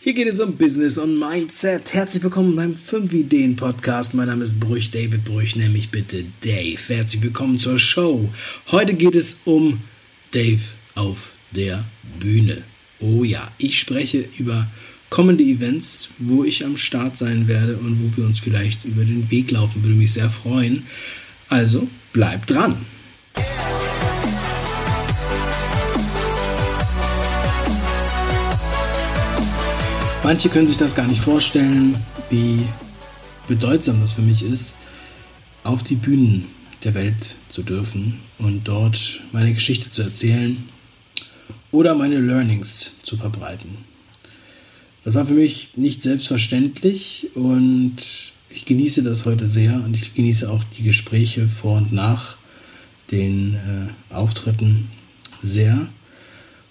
Hier geht es um Business und Mindset. Herzlich willkommen beim 5 Ideen Podcast. Mein Name ist Brüch, David Brüch, nämlich bitte Dave. Herzlich willkommen zur Show. Heute geht es um Dave auf der Bühne. Oh ja, ich spreche über kommende Events, wo ich am Start sein werde und wo wir uns vielleicht über den Weg laufen. Würde mich sehr freuen. Also bleibt dran. Manche können sich das gar nicht vorstellen, wie bedeutsam das für mich ist, auf die Bühnen der Welt zu dürfen und dort meine Geschichte zu erzählen oder meine Learnings zu verbreiten. Das war für mich nicht selbstverständlich und ich genieße das heute sehr und ich genieße auch die Gespräche vor und nach den äh, Auftritten sehr.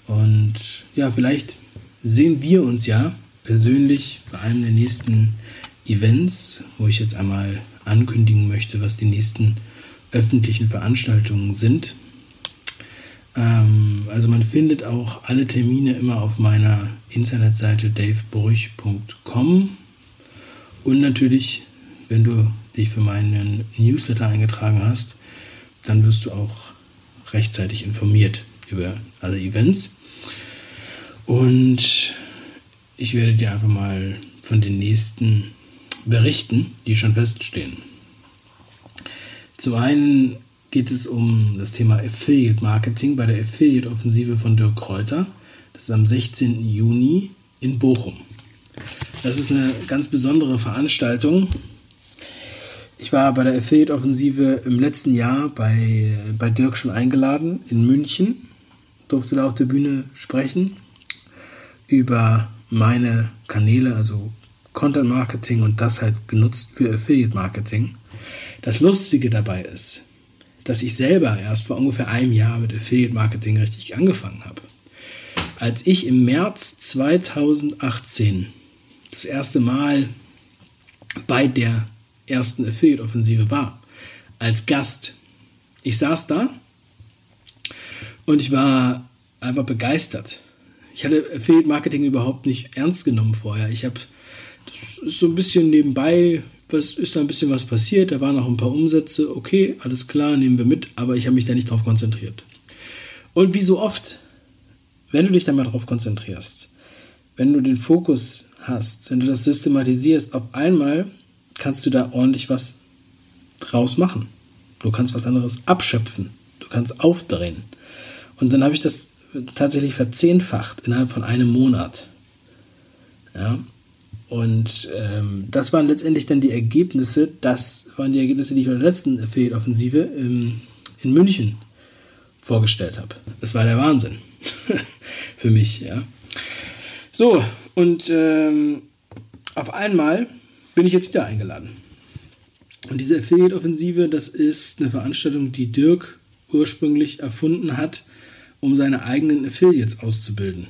Und ja, vielleicht sehen wir uns ja persönlich bei einem der nächsten Events, wo ich jetzt einmal ankündigen möchte, was die nächsten öffentlichen Veranstaltungen sind. Ähm, also man findet auch alle Termine immer auf meiner Internetseite davebrüch.com und natürlich, wenn du dich für meinen Newsletter eingetragen hast, dann wirst du auch rechtzeitig informiert über alle Events. Und ich werde dir einfach mal von den nächsten berichten, die schon feststehen. Zum einen geht es um das Thema Affiliate Marketing bei der Affiliate Offensive von Dirk Kräuter. Das ist am 16. Juni in Bochum. Das ist eine ganz besondere Veranstaltung. Ich war bei der Affiliate Offensive im letzten Jahr bei, bei Dirk schon eingeladen in München, durfte da auf der Bühne sprechen über meine Kanäle, also Content Marketing und das halt genutzt für Affiliate Marketing. Das Lustige dabei ist, dass ich selber erst vor ungefähr einem Jahr mit Affiliate Marketing richtig angefangen habe. Als ich im März 2018 das erste Mal bei der ersten Affiliate-Offensive war, als Gast, ich saß da und ich war einfach begeistert ich hatte Affiliate Marketing überhaupt nicht ernst genommen vorher. Ich habe, so ein bisschen nebenbei, was ist da ein bisschen was passiert, da waren noch ein paar Umsätze, okay, alles klar, nehmen wir mit, aber ich habe mich da nicht drauf konzentriert. Und wie so oft, wenn du dich da mal drauf konzentrierst, wenn du den Fokus hast, wenn du das systematisierst, auf einmal kannst du da ordentlich was draus machen. Du kannst was anderes abschöpfen. Du kannst aufdrehen. Und dann habe ich das tatsächlich verzehnfacht innerhalb von einem Monat. Ja. Und ähm, das waren letztendlich dann die Ergebnisse, das waren die Ergebnisse, die ich bei der letzten Affiliate-Offensive in München vorgestellt habe. Das war der Wahnsinn für mich, ja. So, und ähm, auf einmal bin ich jetzt wieder eingeladen. Und diese Affiliate-Offensive, das ist eine Veranstaltung, die Dirk ursprünglich erfunden hat, um seine eigenen Affiliates auszubilden.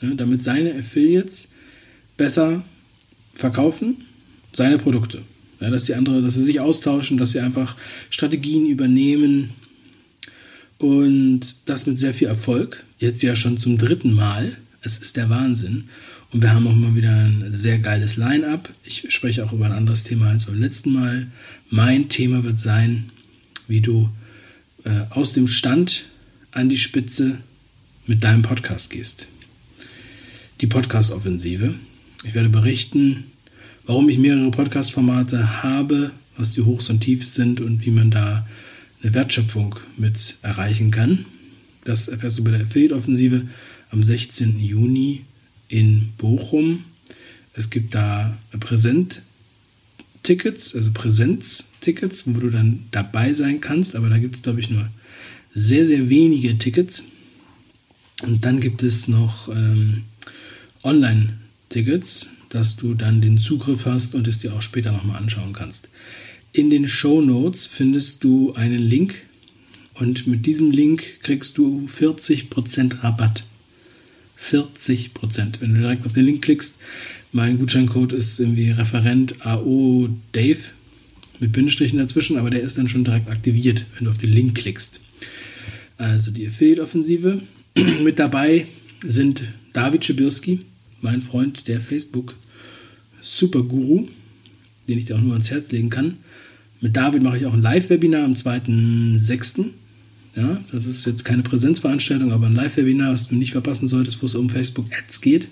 Ja, damit seine Affiliates besser verkaufen, seine Produkte. Ja, dass die andere, dass sie sich austauschen, dass sie einfach Strategien übernehmen und das mit sehr viel Erfolg. Jetzt ja schon zum dritten Mal. Es ist der Wahnsinn. Und wir haben auch mal wieder ein sehr geiles Line-up. Ich spreche auch über ein anderes Thema als beim letzten Mal. Mein Thema wird sein, wie du äh, aus dem Stand an die Spitze mit deinem Podcast gehst. Die Podcast-Offensive. Ich werde berichten, warum ich mehrere Podcast-Formate habe, was die Hochs und Tiefs sind und wie man da eine Wertschöpfung mit erreichen kann. Das erfährst du bei der Affiliate-Offensive am 16. Juni in Bochum. Es gibt da Präsent-Tickets, also Präsenz-Tickets, wo du dann dabei sein kannst, aber da gibt es, glaube ich, nur sehr, sehr wenige Tickets. Und dann gibt es noch ähm, Online-Tickets, dass du dann den Zugriff hast und es dir auch später nochmal anschauen kannst. In den Show Notes findest du einen Link und mit diesem Link kriegst du 40% Rabatt. 40%. Wenn du direkt auf den Link klickst, mein Gutscheincode ist irgendwie Referent AO Dave mit Bindestrichen dazwischen, aber der ist dann schon direkt aktiviert, wenn du auf den Link klickst also die Affiliate-Offensive. Mit dabei sind David Schibirski, mein Freund, der Facebook Superguru, den ich dir auch nur ans Herz legen kann. Mit David mache ich auch ein Live-Webinar am 2.6. Ja, das ist jetzt keine Präsenzveranstaltung, aber ein Live-Webinar, was du nicht verpassen solltest, wo es um Facebook Ads geht.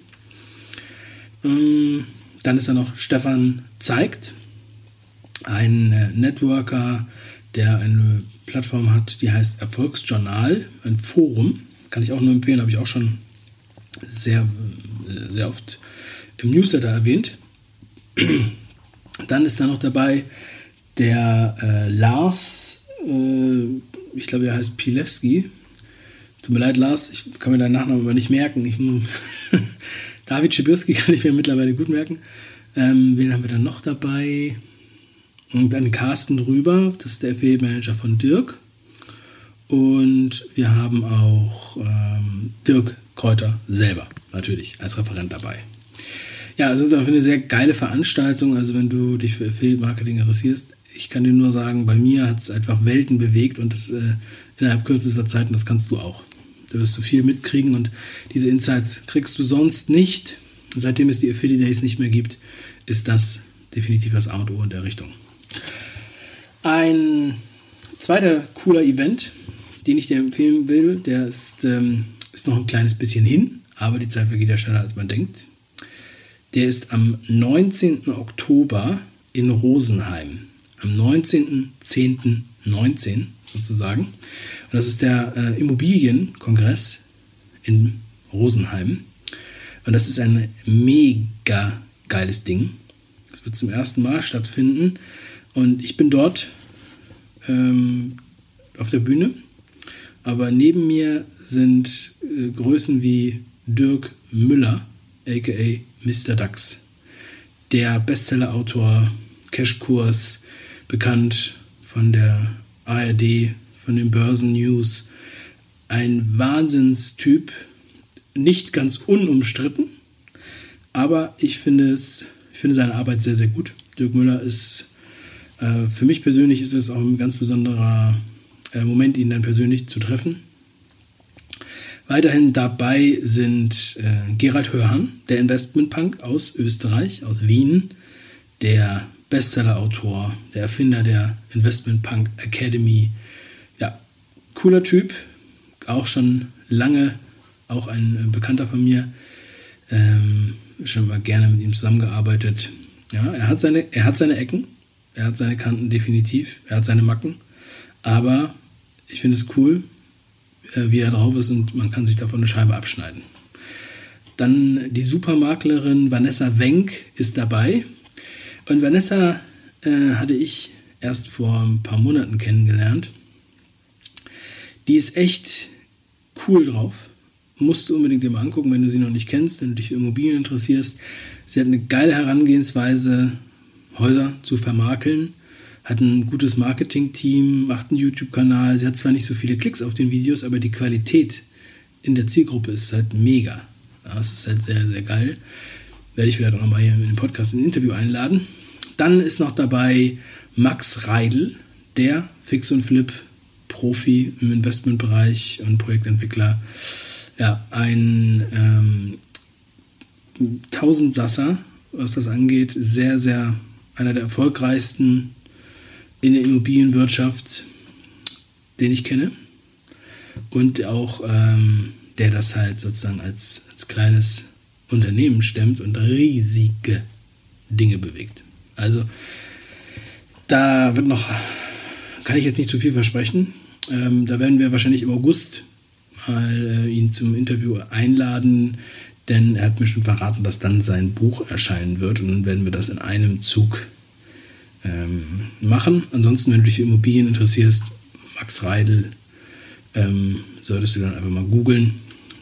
Ähm, dann ist da noch Stefan Zeigt, ein äh, Networker, der eine Plattform hat, die heißt Erfolgsjournal, ein Forum. Kann ich auch nur empfehlen, habe ich auch schon sehr, sehr oft im Newsletter erwähnt. Dann ist da noch dabei der äh, Lars, äh, ich glaube, er heißt Pilewski. Tut mir leid, Lars, ich kann mir deinen Nachnamen aber nicht merken. Ich, David Schibirski kann ich mir mittlerweile gut merken. Ähm, wen haben wir dann noch dabei? Und dann Carsten Drüber, das ist der Affiliate-Manager von Dirk. Und wir haben auch ähm, Dirk Kräuter selber natürlich als Referent dabei. Ja, es ist auch eine sehr geile Veranstaltung. Also wenn du dich für Affiliate-Marketing interessierst, ich kann dir nur sagen, bei mir hat es einfach Welten bewegt und das äh, innerhalb kürzester Zeit und das kannst du auch. Da wirst du viel mitkriegen und diese Insights kriegst du sonst nicht. Seitdem es die Affiliate Days nicht mehr gibt, ist das definitiv das A in der Richtung. Ein zweiter cooler Event, den ich dir empfehlen will, der ist, ähm, ist noch ein kleines bisschen hin, aber die Zeit vergeht ja schneller, als man denkt. Der ist am 19. Oktober in Rosenheim. Am 19.10.19 sozusagen. Und das ist der äh, Immobilienkongress in Rosenheim. Und das ist ein mega geiles Ding. Das wird zum ersten Mal stattfinden. Und ich bin dort ähm, auf der Bühne. Aber neben mir sind äh, Größen wie Dirk Müller, aka Mr. Dax, der Bestseller-Autor, Cashkurs, bekannt von der ARD, von den Börsen-News. Ein Wahnsinnstyp, nicht ganz unumstritten, aber ich finde es, ich finde seine Arbeit sehr, sehr gut. Dirk Müller ist äh, für mich persönlich ist es auch ein ganz besonderer äh, Moment, ihn dann persönlich zu treffen. Weiterhin dabei sind äh, Gerald Hörhan, der Investmentpunk aus Österreich, aus Wien, der Bestseller-Autor, der Erfinder der Investmentpunk Academy. Ja, cooler Typ, auch schon lange, auch ein äh, Bekannter von mir. Ähm, schon mal gerne mit ihm zusammengearbeitet. Ja, er hat seine, er hat seine Ecken, er hat seine Kanten definitiv, er hat seine Macken, aber ich finde es cool, äh, wie er drauf ist und man kann sich davon eine Scheibe abschneiden. Dann die Supermaklerin Vanessa Wenk ist dabei. Und Vanessa äh, hatte ich erst vor ein paar Monaten kennengelernt. Die ist echt cool drauf. Musst du unbedingt mal angucken, wenn du sie noch nicht kennst, wenn du dich für Immobilien interessierst. Sie hat eine geile Herangehensweise, Häuser zu vermakeln, hat ein gutes Marketing-Team, macht einen YouTube-Kanal. Sie hat zwar nicht so viele Klicks auf den Videos, aber die Qualität in der Zielgruppe ist halt mega. Ja, das ist halt sehr, sehr geil. Werde ich vielleicht auch nochmal hier in den Podcast ein Interview einladen. Dann ist noch dabei Max Reidel, der Fix und Flip Profi im Investmentbereich und Projektentwickler. Ja, ein ähm, Tausendsasser, was das angeht. Sehr, sehr einer der erfolgreichsten in der Immobilienwirtschaft, den ich kenne. Und auch ähm, der das halt sozusagen als, als kleines Unternehmen stemmt und riesige Dinge bewegt. Also da wird noch, kann ich jetzt nicht zu viel versprechen. Ähm, da werden wir wahrscheinlich im August mal äh, ihn zum Interview einladen, denn er hat mir schon verraten, dass dann sein Buch erscheinen wird und dann werden wir das in einem Zug ähm, machen. Ansonsten, wenn du dich für Immobilien interessierst, Max Reidel, ähm, solltest du dann einfach mal googeln,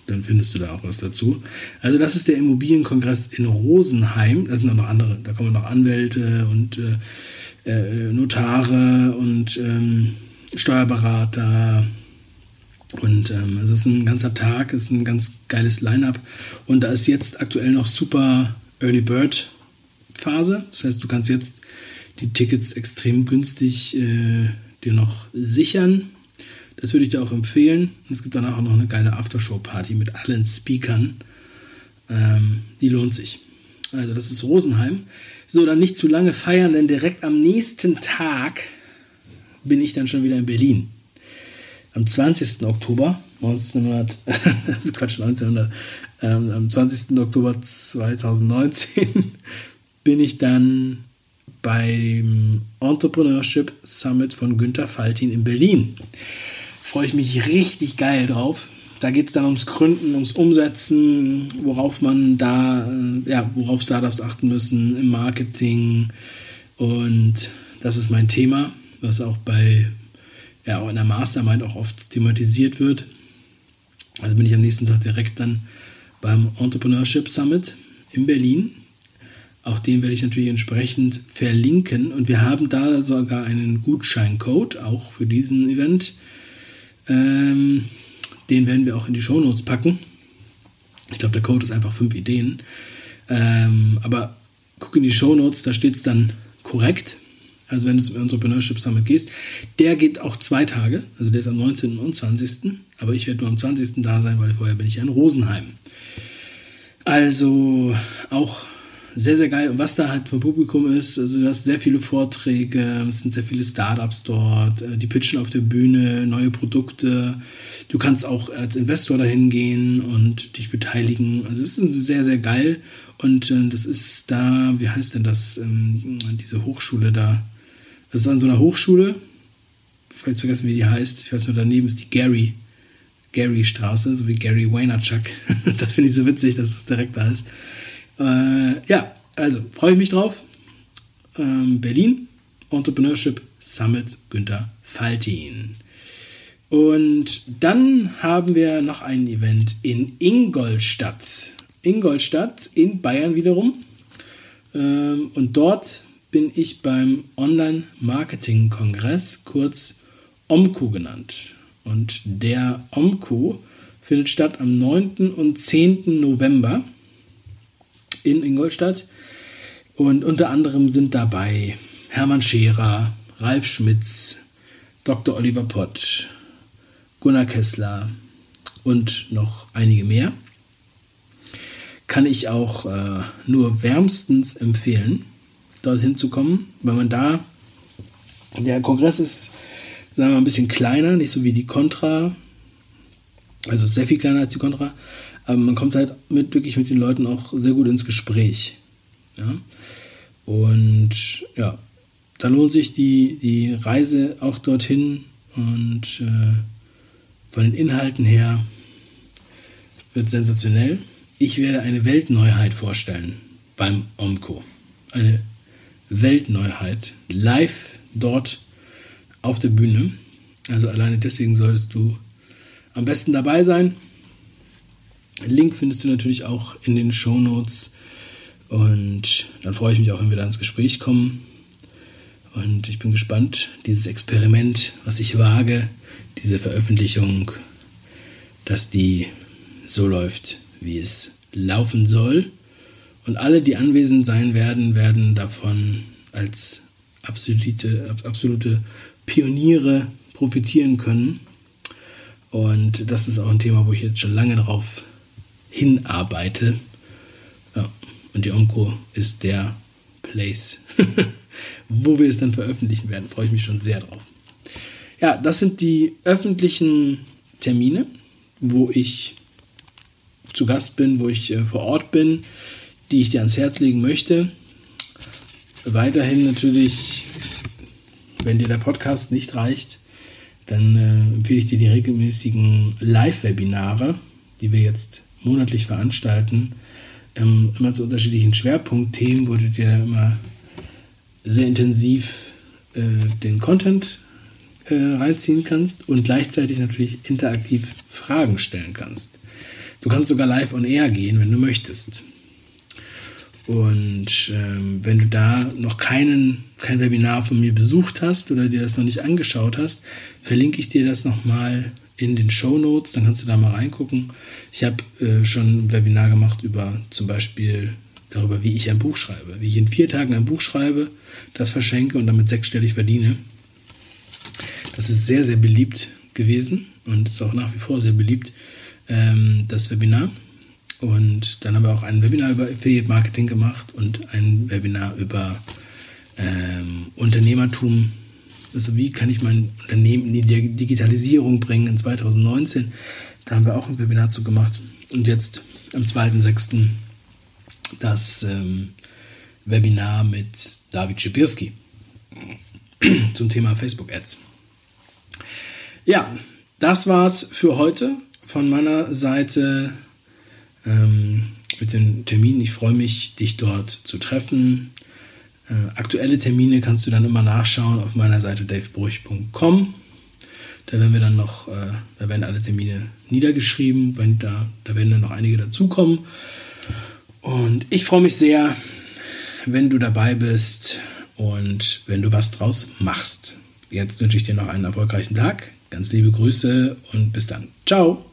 dann findest du da auch was dazu. Also das ist der Immobilienkongress in Rosenheim. Da sind noch andere, da kommen noch Anwälte und äh, äh, Notare und ähm, Steuerberater. Und ähm, es ist ein ganzer Tag, es ist ein ganz geiles Line-up. Und da ist jetzt aktuell noch super Early Bird Phase. Das heißt, du kannst jetzt die Tickets extrem günstig äh, dir noch sichern. Das würde ich dir auch empfehlen. Und es gibt danach auch noch eine geile Aftershow-Party mit allen Speakern. Ähm, die lohnt sich. Also das ist Rosenheim. So, dann nicht zu lange feiern, denn direkt am nächsten Tag bin ich dann schon wieder in Berlin. Am 20. Oktober 1900, Quatsch, 1900, ähm, am 20. Oktober 2019 bin ich dann beim Entrepreneurship Summit von Günter Faltin in Berlin. Freue ich mich richtig geil drauf. Da geht es dann ums Gründen, ums Umsetzen, worauf man da, äh, ja, worauf Startups achten müssen im Marketing. Und das ist mein Thema, was auch bei, ja, auch in der Mastermind auch oft thematisiert wird. Also bin ich am nächsten Tag direkt dann beim Entrepreneurship Summit in Berlin. Auch den werde ich natürlich entsprechend verlinken. Und wir haben da sogar einen Gutscheincode, auch für diesen Event. Ähm, den werden wir auch in die Shownotes packen. Ich glaube, der Code ist einfach fünf Ideen. Ähm, aber guck in die Shownotes, da steht es dann korrekt. Also wenn du zum Entrepreneurship Summit gehst, der geht auch zwei Tage, also der ist am 19. und 20. Aber ich werde nur am 20. da sein, weil vorher bin ich ja in Rosenheim. Also auch sehr, sehr geil. Und was da halt vom Publikum ist, also du hast sehr viele Vorträge, es sind sehr viele Startups dort, äh, die pitchen auf der Bühne, neue Produkte. Du kannst auch als Investor dahin gehen und dich beteiligen. Also es ist sehr, sehr geil. Und äh, das ist da, wie heißt denn das, ähm, diese Hochschule da? Das ist an so einer Hochschule, vielleicht vergessen, wie die heißt. Ich weiß nur, daneben ist die Gary. Gary Straße, so wie Gary Vaynerchuk. das finde ich so witzig, dass es direkt da ist. Äh, ja, also freue ich mich drauf. Ähm, Berlin, Entrepreneurship Summit Günther Faltin. Und dann haben wir noch ein Event in Ingolstadt. Ingolstadt in Bayern wiederum. Ähm, und dort bin ich beim Online-Marketing-Kongress, kurz OMCO genannt. Und der OMCO findet statt am 9. und 10. November in Ingolstadt. Und unter anderem sind dabei Hermann Scherer, Ralf Schmitz, Dr. Oliver Pott, Gunnar Kessler und noch einige mehr. Kann ich auch äh, nur wärmstens empfehlen, dorthin zu kommen, weil man da, der Kongress ist, sagen wir mal, ein bisschen kleiner, nicht so wie die Contra, also sehr viel kleiner als die Contra, aber man kommt halt mit, wirklich mit den Leuten auch sehr gut ins Gespräch. Ja? Und ja, da lohnt sich die, die Reise auch dorthin und äh, von den Inhalten her wird sensationell. Ich werde eine Weltneuheit vorstellen beim OMCO. Eine Weltneuheit. Live dort auf der Bühne. Also alleine deswegen solltest du am besten dabei sein. Link findest du natürlich auch in den Show Notes. Und dann freue ich mich auch, wenn wir da ins Gespräch kommen. Und ich bin gespannt, dieses Experiment, was ich wage, diese Veröffentlichung, dass die so läuft, wie es laufen soll. Und alle, die anwesend sein werden, werden davon als absolute, absolute Pioniere profitieren können. Und das ist auch ein Thema, wo ich jetzt schon lange drauf hinarbeite. Ja, und die Omco ist der Place, wo wir es dann veröffentlichen werden. Freue ich mich schon sehr drauf. Ja, das sind die öffentlichen Termine, wo ich zu Gast bin, wo ich äh, vor Ort bin, die ich dir ans Herz legen möchte. Weiterhin natürlich, wenn dir der Podcast nicht reicht, dann äh, empfehle ich dir die regelmäßigen Live-Webinare, die wir jetzt monatlich veranstalten, ähm, immer zu unterschiedlichen Schwerpunktthemen, wo du dir immer sehr intensiv äh, den Content äh, reinziehen kannst und gleichzeitig natürlich interaktiv Fragen stellen kannst. Du kannst sogar live on air gehen, wenn du möchtest. Und ähm, wenn du da noch keinen, kein Webinar von mir besucht hast oder dir das noch nicht angeschaut hast, verlinke ich dir das nochmal in den Show Notes, dann kannst du da mal reingucken. Ich habe äh, schon ein Webinar gemacht über zum Beispiel darüber, wie ich ein Buch schreibe, wie ich in vier Tagen ein Buch schreibe, das verschenke und damit sechsstellig verdiene. Das ist sehr, sehr beliebt gewesen und ist auch nach wie vor sehr beliebt, ähm, das Webinar. Und dann haben wir auch ein Webinar über Affiliate Marketing gemacht und ein Webinar über ähm, Unternehmertum. Also wie kann ich mein Unternehmen in die Digitalisierung bringen in 2019. Da haben wir auch ein Webinar zu gemacht. Und jetzt am 2.6. das ähm, Webinar mit David Schipirski zum Thema Facebook Ads. Ja, das war's für heute von meiner Seite ähm, mit den Terminen. Ich freue mich, dich dort zu treffen. Äh, aktuelle Termine kannst du dann immer nachschauen auf meiner Seite davebruch.com. Da werden wir dann noch, äh, da werden alle Termine niedergeschrieben, wenn da, da werden dann noch einige dazukommen. Und ich freue mich sehr, wenn du dabei bist und wenn du was draus machst. Jetzt wünsche ich dir noch einen erfolgreichen Tag. Ganz liebe Grüße und bis dann. Ciao.